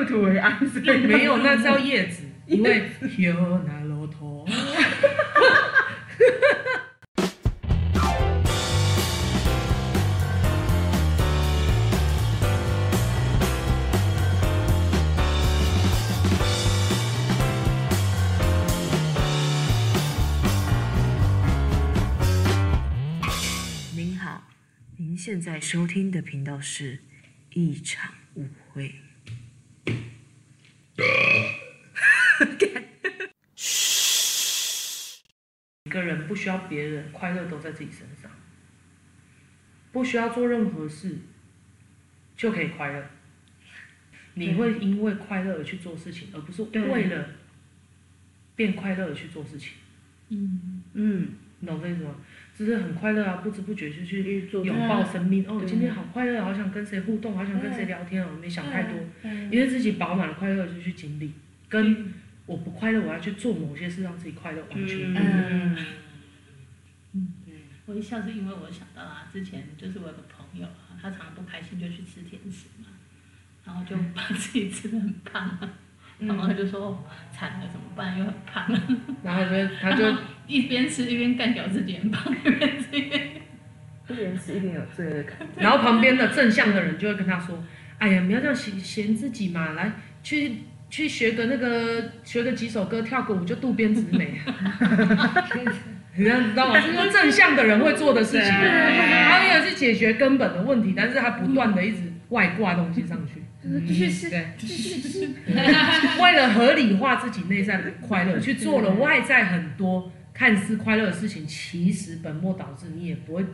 入土为安，所以没有，那叫 叶子，因为有那骆驼。您好，您现在收听的频道是一场误会。嘘，一个人不需要别人，快乐都在自己身上，不需要做任何事就可以快乐。你会因为快乐而去做事情，而不是为了变快乐而去做事情。嗯嗯，你懂这意思吗？就是很快乐啊，不知不觉就去拥抱生命。哦，今天好快乐，好想跟谁互动，好想跟谁聊天哦，没想太多，因为自己饱满的快乐就去经历。跟我不快乐，我要去做某些事让自己快乐，完全不一样。嗯我一笑是因为我想到啊，之前就是我有个朋友啊，他常常不开心就去吃甜食嘛，然后就把自己吃的很胖，然后他就说惨了怎么办，又很胖，然后就他就一边吃一边干掉自己很胖，一边吃一边 一边吃一边有罪恶感。然后旁边的正向的人就会跟他说：“哎呀，不要这样嫌嫌自己嘛，来去。”去学个那个，学个几首歌，跳个舞就渡边直美，你知道吗？这是正向的人会做的事情，他没有去解决根本的问题，但是他不断的一直外挂东西上去，继续吃，对，继续吃，为了合理化自己内在的快乐，去做了外在很多看似快乐的事情，其实本末倒置，你也不会，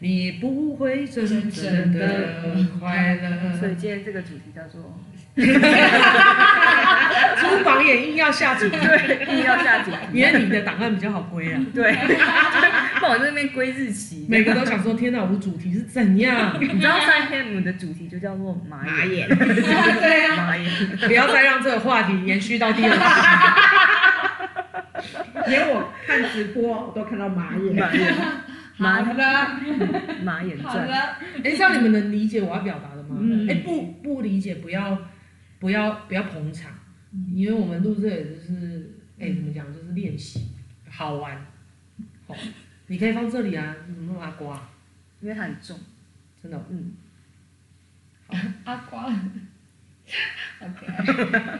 你不会真正的快乐。所以今天这个主题叫做。租房也硬要下主题，对，硬要下主题，因为你的档案比较好归啊。对，帮我这边归日期。每个都想说，天哪，我的主题是怎样？你知道三 M 的主题就叫做马眼。马眼。对啊。马眼。不要再让这个话题延续到第二集。连我看直播，我都看到马眼。马眼。马的。马眼传。好的。哎，这样你们能理解我要表达的吗？嗯。哎，不不理解，不要。不要不要捧场，因为我们录这也就是，哎，怎么讲，就是练习，好玩，好，你可以放这里啊，怎么弄阿瓜？因为它很重，真的，嗯，阿瓜，OK。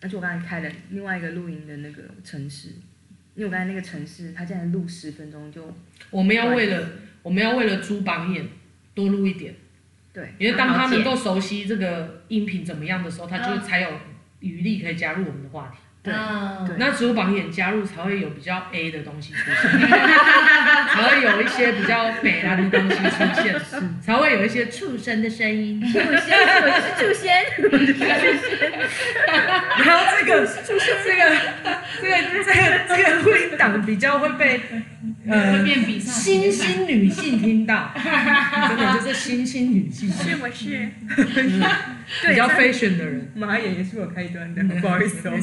而且我刚才开了另外一个录音的那个城市，因为我刚才那个城市，它现在录十分钟就，我们要为了我们要为了租榜眼多录一点。对，因为当他能够熟悉这个音频怎么样的时候，他就才有余力可以加入我们的话题。对，那只有榜眼加入才会有比较 A 的东西出现，才会有一些比较美拉的东西出现，才会有一些畜生的声音。畜生，我是畜生。然后这个，这个，这个，这个，这个录音档比较会被。呃，新兴女性听到，真的就是新兴女性。是不是？比较 fashion 的人。马眼也是我开端的，不好意思哦。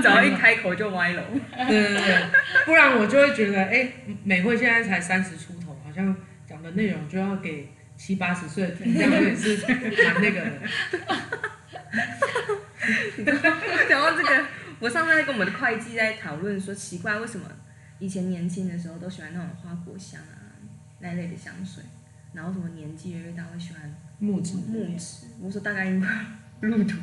只要一开口就歪楼。对对对，不然我就会觉得，哎，美惠现在才三十出头，好像讲的内容就要给七八十岁听，这样也是蛮那个的。讲到这个，我上次在跟我们的会计在讨论说，奇怪为什么？以前年轻的时候都喜欢那种花果香啊那一类的香水，然后什么年纪越来越大会喜欢木质木质。我说大概应该入土，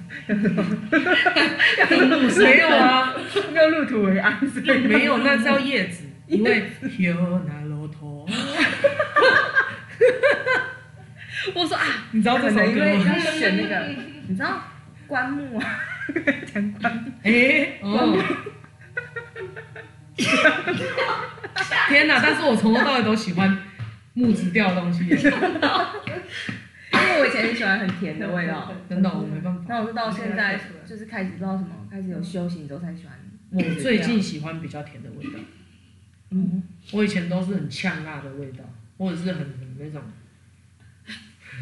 没有啊，要入土为安，没有，那叫叶子，因为有那骆驼。我说啊，你知道这首歌吗？因为要选那个，你知道棺木啊，讲棺木，哎，哦。天哪！但是我从头到尾都喜欢木质调的东西，因为我以前很喜欢很甜的味道，真的我没办法。那我是到现在就是开始不知道什么，开始有修行之后才喜欢。我最近喜欢比较甜的味道。嗯，我以前都是很呛辣的味道，或者是很很那种。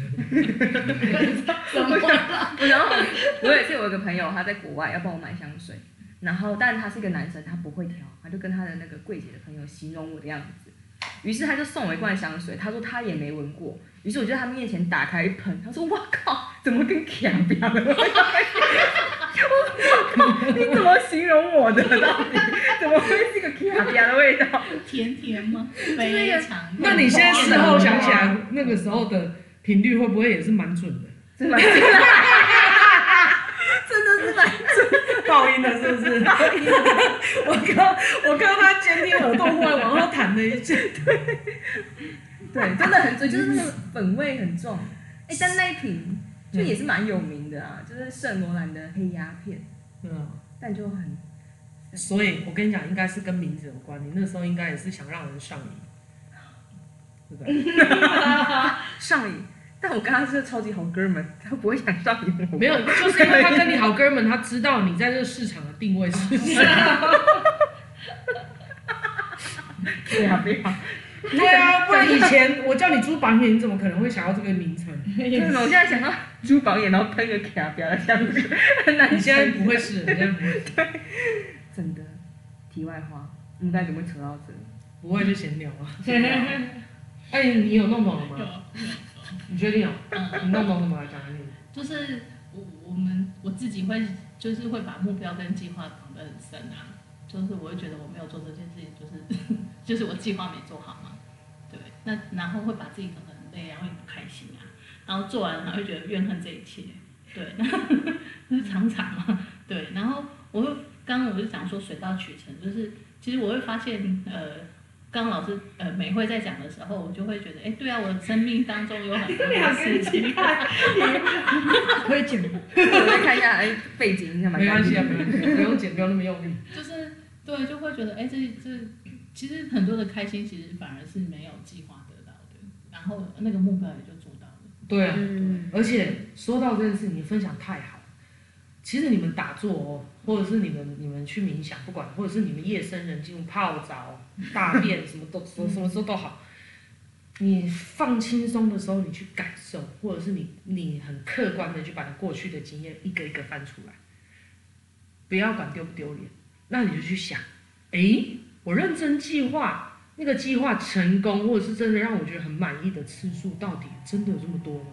什么？然 后我也是有一个朋友，他在国外要帮我买香水。然后，但他是一个男生，他不会挑，他就跟他的那个柜姐的朋友形容我的样子，于是他就送我一罐香水，他说他也没闻过。于是我就在他面前打开一喷，他说：“我靠，怎么跟卡比亚的味道？” 我靠，你怎么形容我的？到底怎么会是一个卡比亚的味道？甜甜吗？非常。那你现在事后想起来，那个时候的频率会不会也是蛮准的？真的蛮准的。真的是蛮准。爆音的是不是？我刚我刚刚他监听耳朵忽然往后弹了一下。对。对，真的很重，就是那个粉味很重。哎，但那一瓶就也是蛮有名的啊，就是圣罗兰的黑鸦片。嗯。但就很。所以我跟你讲，应该是跟名字有关。你那时候应该也是想让人上瘾，对不对？上瘾。但我跟他是超级好哥们，他不会想上你。没有，就是因为他跟你好哥们，他知道你在这个市场的定位是什么。对啊，对啊。对啊，不然以前我叫你珠榜眼，你怎么可能会想到这个名称？为什么我现在想到珠榜眼，然后喷个卡表的样子？那 你现在不会是？现在不会。对，真的。题外话，应该怎么扯到这？不会就闲聊啊。哎，你有弄懂了吗？你确定有？你弄懂什么来讲给你？就是我我们我自己会就是会把目标跟计划绑得很深啊，就是我会觉得我没有做这件事情，就是 就是我计划没做好嘛。对。那然后会把自己搞得很累啊，会不开心啊，然后做完还会觉得怨恨这一切，对，那是常常嘛，对，然后我会刚刚我就讲说水到渠成，就是其实我会发现，呃，刚刚老师呃美惠在讲的时候，我就会觉得，哎，对啊，我的生命当中有很多的事情，可以剪，我再看一下，哎，背景一下嘛，没关系啊，不用剪，不用那么用力，就是对，就会觉得，哎，这这。其实很多的开心，其实反而是没有计划得到的，然后那个目标也就做到了。对啊，嗯、而且说到这件事，你分享太好。其实你们打坐哦，或者是你们你们去冥想，不管，或者是你们夜深人静泡澡、大便，什么都什么什么时候都好。你放轻松的时候，你去感受，或者是你你很客观的去把你过去的经验一个一个翻出来，不要管丢不丢脸，那你就去想，诶。我认真计划，那个计划成功，或者是真的让我觉得很满意的次数，到底真的有这么多吗？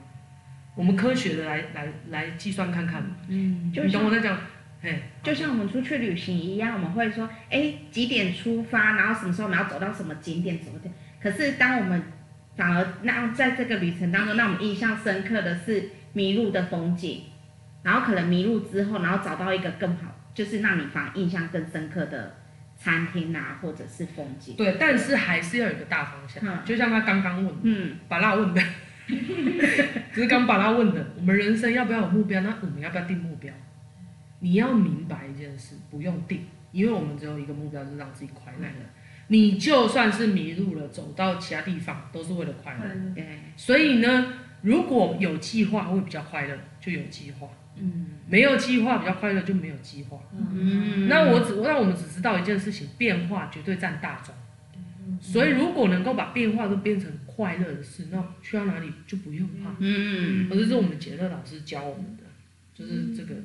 我们科学的来来来计算看看。嗯，就你懂我在讲，哎，就像我们出去旅行一样，我们会说，哎，几点出发，然后什么时候我们要走到什么景点，什么的。可是当我们反而那在这个旅程当中，让我们印象深刻的是迷路的风景，然后可能迷路之后，然后找到一个更好，就是让你反而印象更深刻的。餐厅啊，或者是风景。对，但是还是要有一个大方向。嗯、就像他刚刚问，嗯，把那问的，只是刚把他问的，我们人生要不要有目标？那我们要不要定目标？你要明白一件事，不用定，因为我们只有一个目标，就是让自己快乐你就算是迷路了，走到其他地方，都是为了快乐。对、所以呢，如果有计划会比较快乐，就有计划。嗯，没有计划比较快乐，就没有计划。嗯，那我只那我们只知道一件事情，变化绝对占大宗。嗯，所以如果能够把变化都变成快乐的事，那去到哪里就不用怕。嗯，可是是我们杰乐老师教我们的，就是这个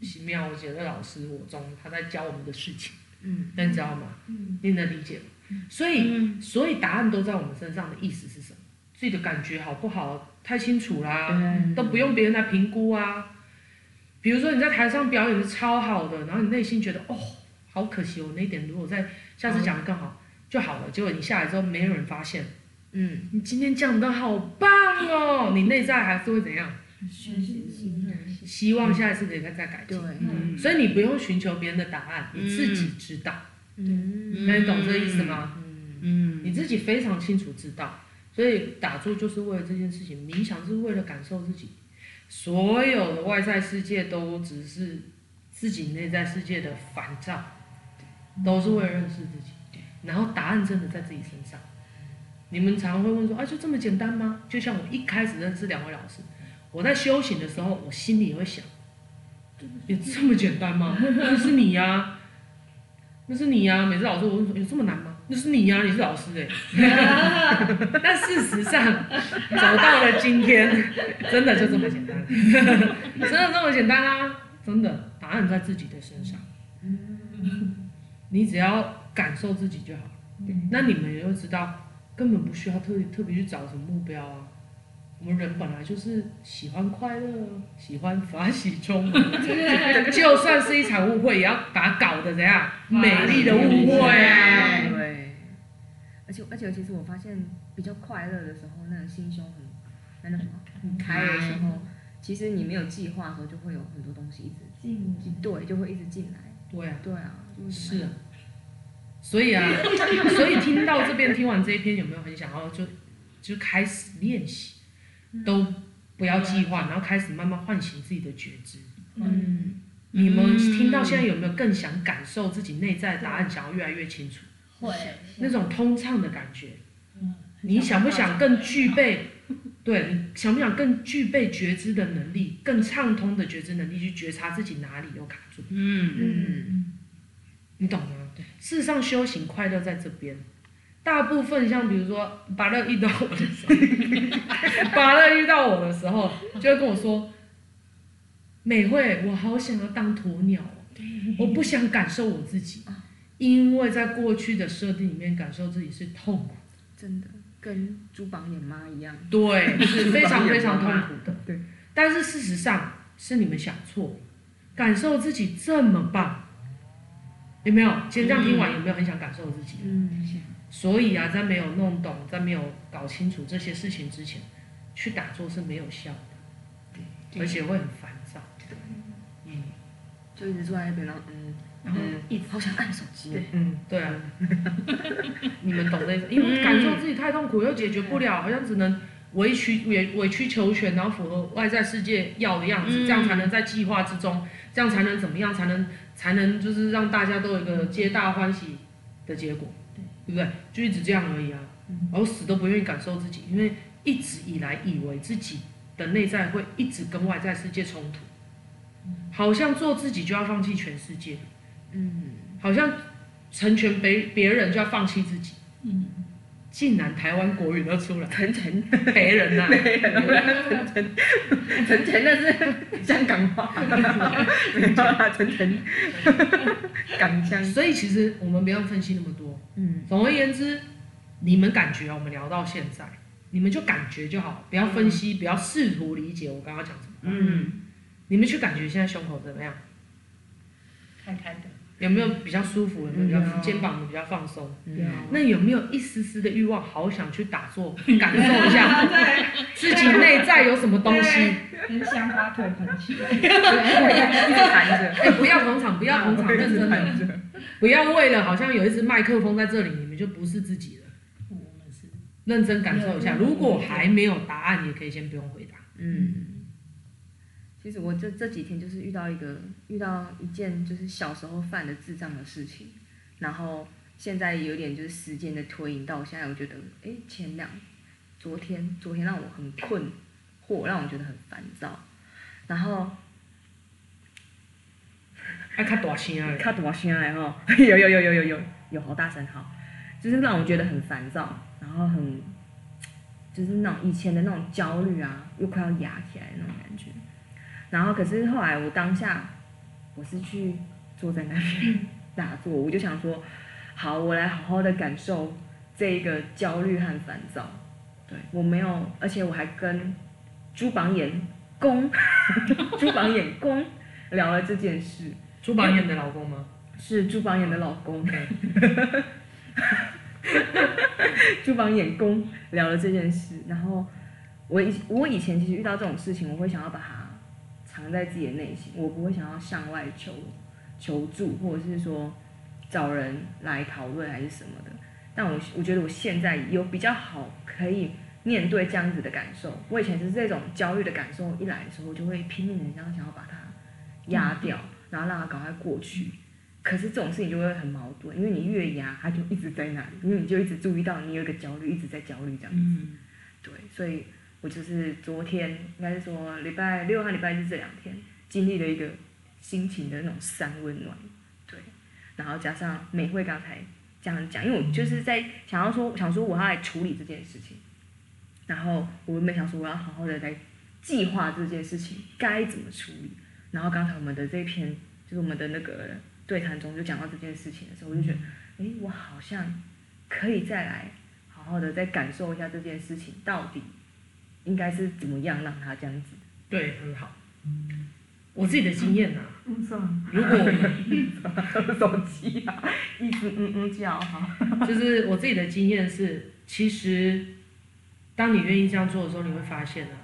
奇妙杰乐老师我中他在教我们的事情。嗯，那你知道吗？嗯，你能理解吗？所以所以答案都在我们身上的意思是什么？自己的感觉好不好？太清楚啦，都不用别人来评估啊。比如说你在台上表演的超好的，然后你内心觉得哦，好可惜我，那一点如果在下次讲的更好就好了。结果你下来之后没有人发现，嗯，你今天讲的好棒哦，你内在还是会怎样？希望下一次可以再再改进。对，所以你不用寻求别人的答案，你自己知道。嗯，那你懂这个意思吗？嗯，你自己非常清楚知道，所以打坐就是为了这件事情，冥想是为了感受自己。所有的外在世界都只是自己内在世界的反照，都是为了认识自己。然后答案真的在自己身上。你们常会问说：“啊，就这么简单吗？”就像我一开始认识两位老师，我在修行的时候，我心里也会想：“有这么简单吗？那是你呀，那是你呀。”每次老师我问说：“有这么难吗？”那是你呀，你是老师哎。但事实上，走到了今天，真的就这么简单，真的这么简单啊！真的，答案在自己的身上。你只要感受自己就好，那你们也会知道，根本不需要特特别去找什么目标啊。我们人本来就是喜欢快乐，喜欢法喜充满，就算是一场误会，也要把它搞得怎样 美丽的误会啊！对，而且而且其实我发现，比较快乐的时候，那个心胸很那什么很开的时候，其实你没有计划的时候，就会有很多东西一直进，对，就会一直进来。对啊，对啊，是啊。所以啊，所以听到这边听完这一篇，有没有很想要就就开始练习？都不要计划，然后开始慢慢唤醒自己的觉知。嗯，你们听到现在有没有更想感受自己内在的答案，想要越来越清楚？会，那种通畅的感觉。你想不想更具备？对，你想不想更具备觉知的能力，更畅通的觉知能力，去觉察自己哪里有卡住？嗯嗯，你懂吗？对，事实上修行快乐在这边。大部分像比如说，巴乐遇到我的时候，巴乐遇到我的时候，就会跟我说：“美惠，我好想要当鸵鸟，我不想感受我自己，因为在过去的设定里面，感受自己是痛苦，真的跟猪榜眼妈一样，对，是非常非常痛苦的。对，但是事实上是你们想错，感受自己这么棒，有没有？其实这样听完，有没有很想感受自己？嗯。所以啊，在没有弄懂，在没有搞清楚这些事情之前，去打坐是没有效的，对，而且会很烦躁，对，嗯，就一直坐在那边，然后嗯，然后一直好想按手机，嗯，对啊，你们懂的，因为感受自己太痛苦又解决不了，好像只能委曲委委曲求全，然后符合外在世界要的样子，这样才能在计划之中，这样才能怎么样，才能才能就是让大家都有一个皆大欢喜的结果。对。不对？就一直这样而已啊，然后死都不愿意感受自己，因为一直以来以为自己的内在会一直跟外在世界冲突，好像做自己就要放弃全世界，嗯，好像成全别别人就要放弃自己，嗯，竟然台湾国语都出来，成全别人呐，成全成全那是 香港话，没办法成全港腔，所以其实我们不用分析那么多。嗯，总而言之，你们感觉啊，我们聊到现在，你们就感觉就好，不要分析，嗯、不要试图理解我刚刚讲什么。嗯，你们去感觉现在胸口怎么样？看看的。有没有比较舒服？有没有肩膀比较放松？那有没有一丝丝的欲望，好想去打坐，感受一下自己内在有什么东西？很想把腿盘起来。对，一直盘着。哎，不要捧场，不要捧场，认真的。不要为了好像有一支麦克风在这里，你们就不是自己了。我们是认真感受一下，如果还没有答案，也可以先不用回答。嗯。其实我这这几天就是遇到一个遇到一件就是小时候犯的智障的事情，然后现在有点就是时间的推移到我现在，我觉得哎前两昨天昨天让我很困惑，让我觉得很烦躁，然后 还卡大声啊，卡大声哎吼，有有有有有有有好大声好，就是让我觉得很烦躁，然后很就是那种以前的那种焦虑啊，又快要压起来那种感觉。然后，可是后来我当下，我是去坐在那边打坐，我就想说，好，我来好好的感受这一个焦虑和烦躁。对，我没有，而且我还跟朱榜眼公，朱榜眼公聊了这件事。朱榜眼的老公吗？是朱榜眼的老公。朱榜 眼公聊了这件事，然后我以我以前其实遇到这种事情，我会想要把它。藏在自己的内心，我不会想要向外求求助，或者是说找人来讨论还是什么的。但我我觉得我现在有比较好可以面对这样子的感受。我以前是这种焦虑的感受一来的时候，我就会拼命的这样想要把它压掉，然后让它赶快过去。可是这种事情就会很矛盾，因为你越压，它就一直在那里，因为你就一直注意到你有一个焦虑，一直在焦虑这样子。嗯，对，所以。我就是昨天，应该是说礼拜六和礼拜日这两天，经历了一个心情的那种三温暖，对，然后加上美惠刚才这样讲，因为我就是在想要说，想说我要来处理这件事情，然后我原本想说我要好好的来计划这件事情该怎么处理，然后刚才我们的这篇就是我们的那个对谈中就讲到这件事情的时候，我就觉得，哎，我好像可以再来好好的再感受一下这件事情到底应该是怎么样让他这样子。对，很好。我自己的经验呐、啊，嗯，如果手机啊，一直嗯嗯叫哈，就是我自己的经验是，其实当你愿意这样做的时候，你会发现啊，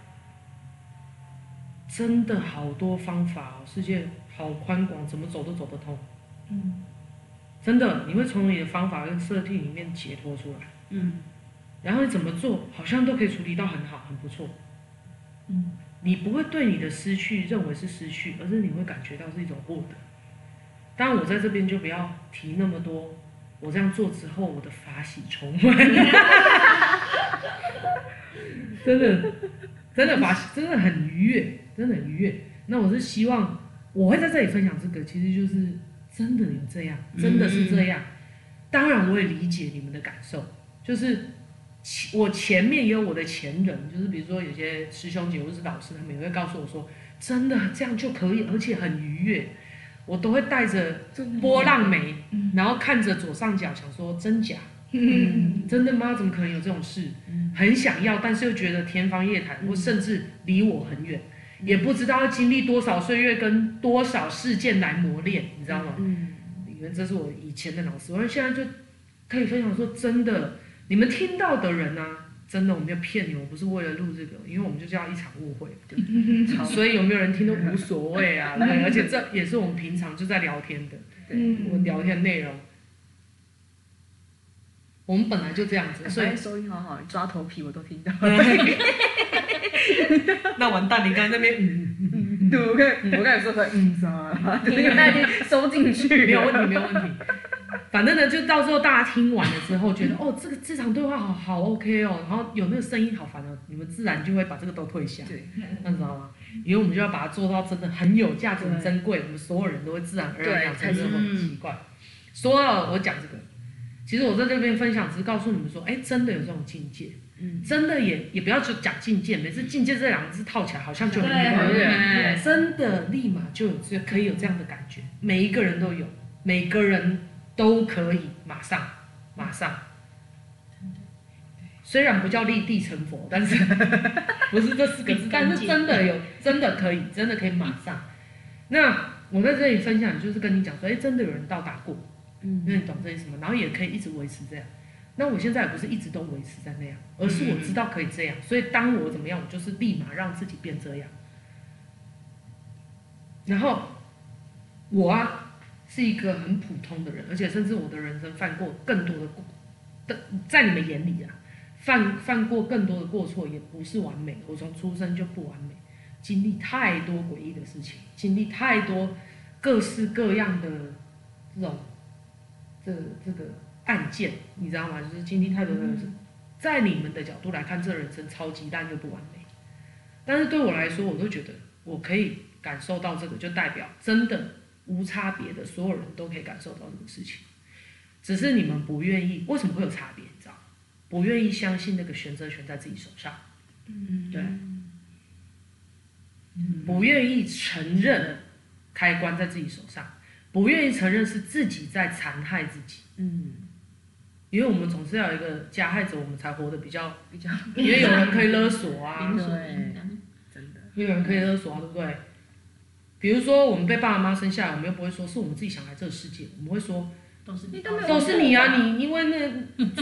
真的好多方法哦，世界好宽广，怎么走都走得通。嗯，真的，你会从你的方法跟设定里面解脱出来。嗯，然后你怎么做，好像都可以处理到很好，很不错。嗯。你不会对你的失去认为是失去，而是你会感觉到是一种获得。当然，我在这边就不要提那么多。我这样做之后，我的法喜充满，真的，真的法喜真的很愉悦，真的很愉悦。那我是希望我会在这里分享这个，其实就是真的有这样，真的是这样。当然，我也理解你们的感受，就是。我前面也有我的前人，就是比如说有些师兄姐或是老师，他们也会告诉我说，真的这样就可以，而且很愉悦。我都会带着波浪眉，然后看着左上角，想说真假？嗯，真的吗？怎么可能有这种事？很想要，但是又觉得天方夜谭，或甚至离我很远，也不知道要经历多少岁月跟多少事件来磨练，你知道吗？嗯，因为这是我以前的老师，我现在就可以分享说，真的。你们听到的人呢、啊？真的，我没有骗你，我不是为了录这个，因为我们就叫一场误会，所以有没有人听都无所谓啊。对，而且这也是我们平常就在聊天的，对，我们聊天内容，我们本来就这样子，所以收音好好，抓头皮我都听到。那完蛋，你刚才那边嗯嗯嗯，对，我刚我刚才说的嗯啥，你那边收进去，没有问题，没有问题。反正呢，就到时候大家听完了之后，觉得哦，这个这场对话好好 OK 哦，然后有那个声音好烦哦，你们自然就会把这个都退下，对，那你知道吗？因为我们就要把它做到真的很有价值、很珍贵，我们所有人都会自然而然养成这种习惯。说到我讲这个，其实我在这边分享只是告诉你们说，哎，真的有这种境界，嗯，真的也也不要去讲境界，每次境界这两个字套起来好像就很远，真的立马就有这可以有这样的感觉，每一个人都有，每个人。都可以马上，马上。虽然不叫立地成佛，但是 不是这四个字，但是真的有，真的可以，真的可以马上。那我在这里分享，就是跟你讲说，哎，真的有人到达过，嗯，那你懂这意思吗？然后也可以一直维持这样。那我现在也不是一直都维持在那样，而是我知道可以这样，所以当我怎么样，我就是立马让自己变这样。然后我啊。是一个很普通的人，而且甚至我的人生犯过更多的过，的在你们眼里啊，犯犯过更多的过错，也不是完美。我从出生就不完美，经历太多诡异的事情，经历太多各式各样的这种这这个案件，你知道吗？就是经历太多的事，在你们的角度来看，这人生超级烂就不完美。但是对我来说，我都觉得我可以感受到这个，就代表真的。无差别的，所有人都可以感受到这个事情，只是你们不愿意。为什么会有差别？你知道？不愿意相信那个选择权在自己手上。嗯，对。不愿意承认开关在自己手上，不愿意承认是自己在残害自己。嗯，因为我们总是要有一个加害者，我们才活得比较比较。因为有人可以勒索啊，对，真的。因为有人可以勒索啊，对不对？比如说，我们被爸爸妈妈生下来，我们又不会说是我们自己想来这个世界，我们会说都是你，都是你啊，你因为那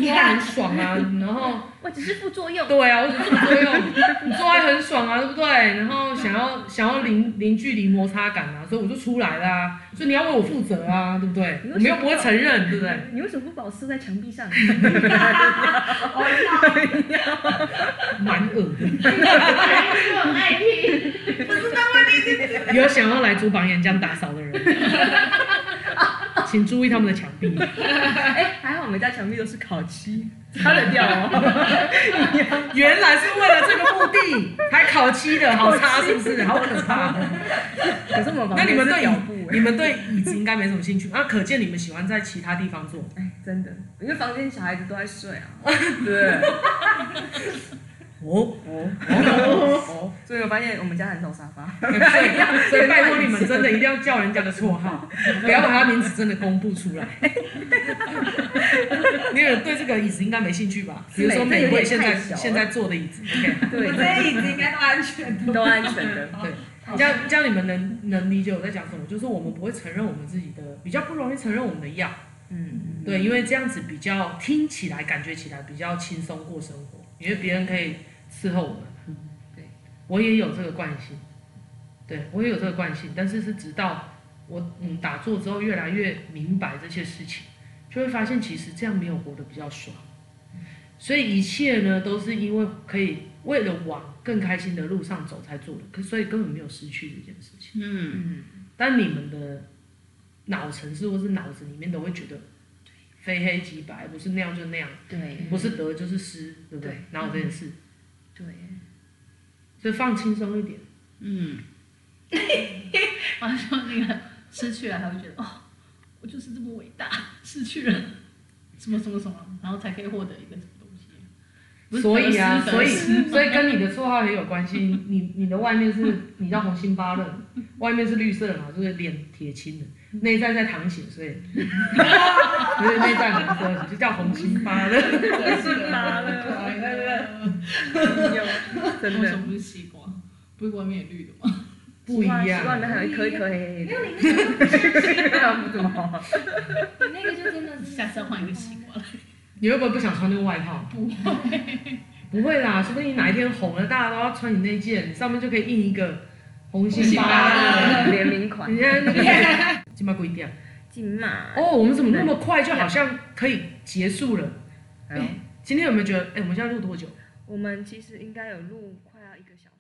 做爱很爽啊，然后我只是副作用，对啊，我只是副作用，你做爱很爽啊，对不对？然后想要想要零零距离摩擦感啊，所以我就出来了啊，所以你要为我负责啊，对不对？我们又不会承认，对不对？你为什么不把我撕在墙壁上？蛮恶的，我爱听，不有想要来租房岩浆打扫的人，请注意他们的墙壁。哎，还好我们家墙壁都是烤漆，擦得掉哦。原来是为了这个目的，还烤漆的，好擦是不是？好可怕。可是我们那你们对你们对椅子应该没什么兴趣啊？可见你们喜欢在其他地方坐。哎，真的，因为房间小孩子都在睡啊。对。哦哦哦哦！所以我发现我们家很少沙发，所以 所以拜托你们真的一定要叫人家的绰号，不要把他名字真的公布出来。你有对这个椅子应该没兴趣吧？比如说美味现在现在坐的椅子，OK？对，这些椅子应该都安全的，都安全的。对，这样这样你们能能理解我在讲什么？就是我们不会承认我们自己的，比较不容易承认我们的药。嗯，对，因为这样子比较听起来感觉起来比较轻松过生活，因为别人可以伺候我们。嗯，对，我也有这个惯性。对，我也有这个惯性，但是是直到我嗯打坐之后，越来越明白这些事情，就会发现其实这样没有活得比较爽。所以一切呢，都是因为可以为了往更开心的路上走才做的，可所以根本没有失去这件事情。嗯嗯。但你们的脑层是或是脑子里面都会觉得，非黑即白，不是那样就那样，对，不是得就是失，对不对？哪有这件事？对。所以放轻松一点。嗯。完说那个失去了，还会觉得哦，我就是这么伟大，失去了什么什么什么，然后才可以获得一个什么东西。所以啊，所以所以跟你的绰号也有关系。你你的外面是你叫红心芭乐，外面是绿色的嘛，就是脸铁青的，内在在淌血，所以所以内在红色，就叫红心芭乐。红心芭乐，真的不是西瓜，不是外面也绿的吗？不一样，外面还有一颗一颗黑黑的。没有你 那个，这样不怎么。你那个就真的是下次要换一个西瓜。你会不会不想穿那个外套？不会，不会啦，说不定你哪一天红了，大家都要穿你那件，你上面就可以印一个红心芭乐联名款。你看那个，金马贵点。金马。哦，我们怎么那么快就好像可以结束了？哎，今天有没有觉得？哎，我们现在录多久？我们其实应该有录快要一个小时。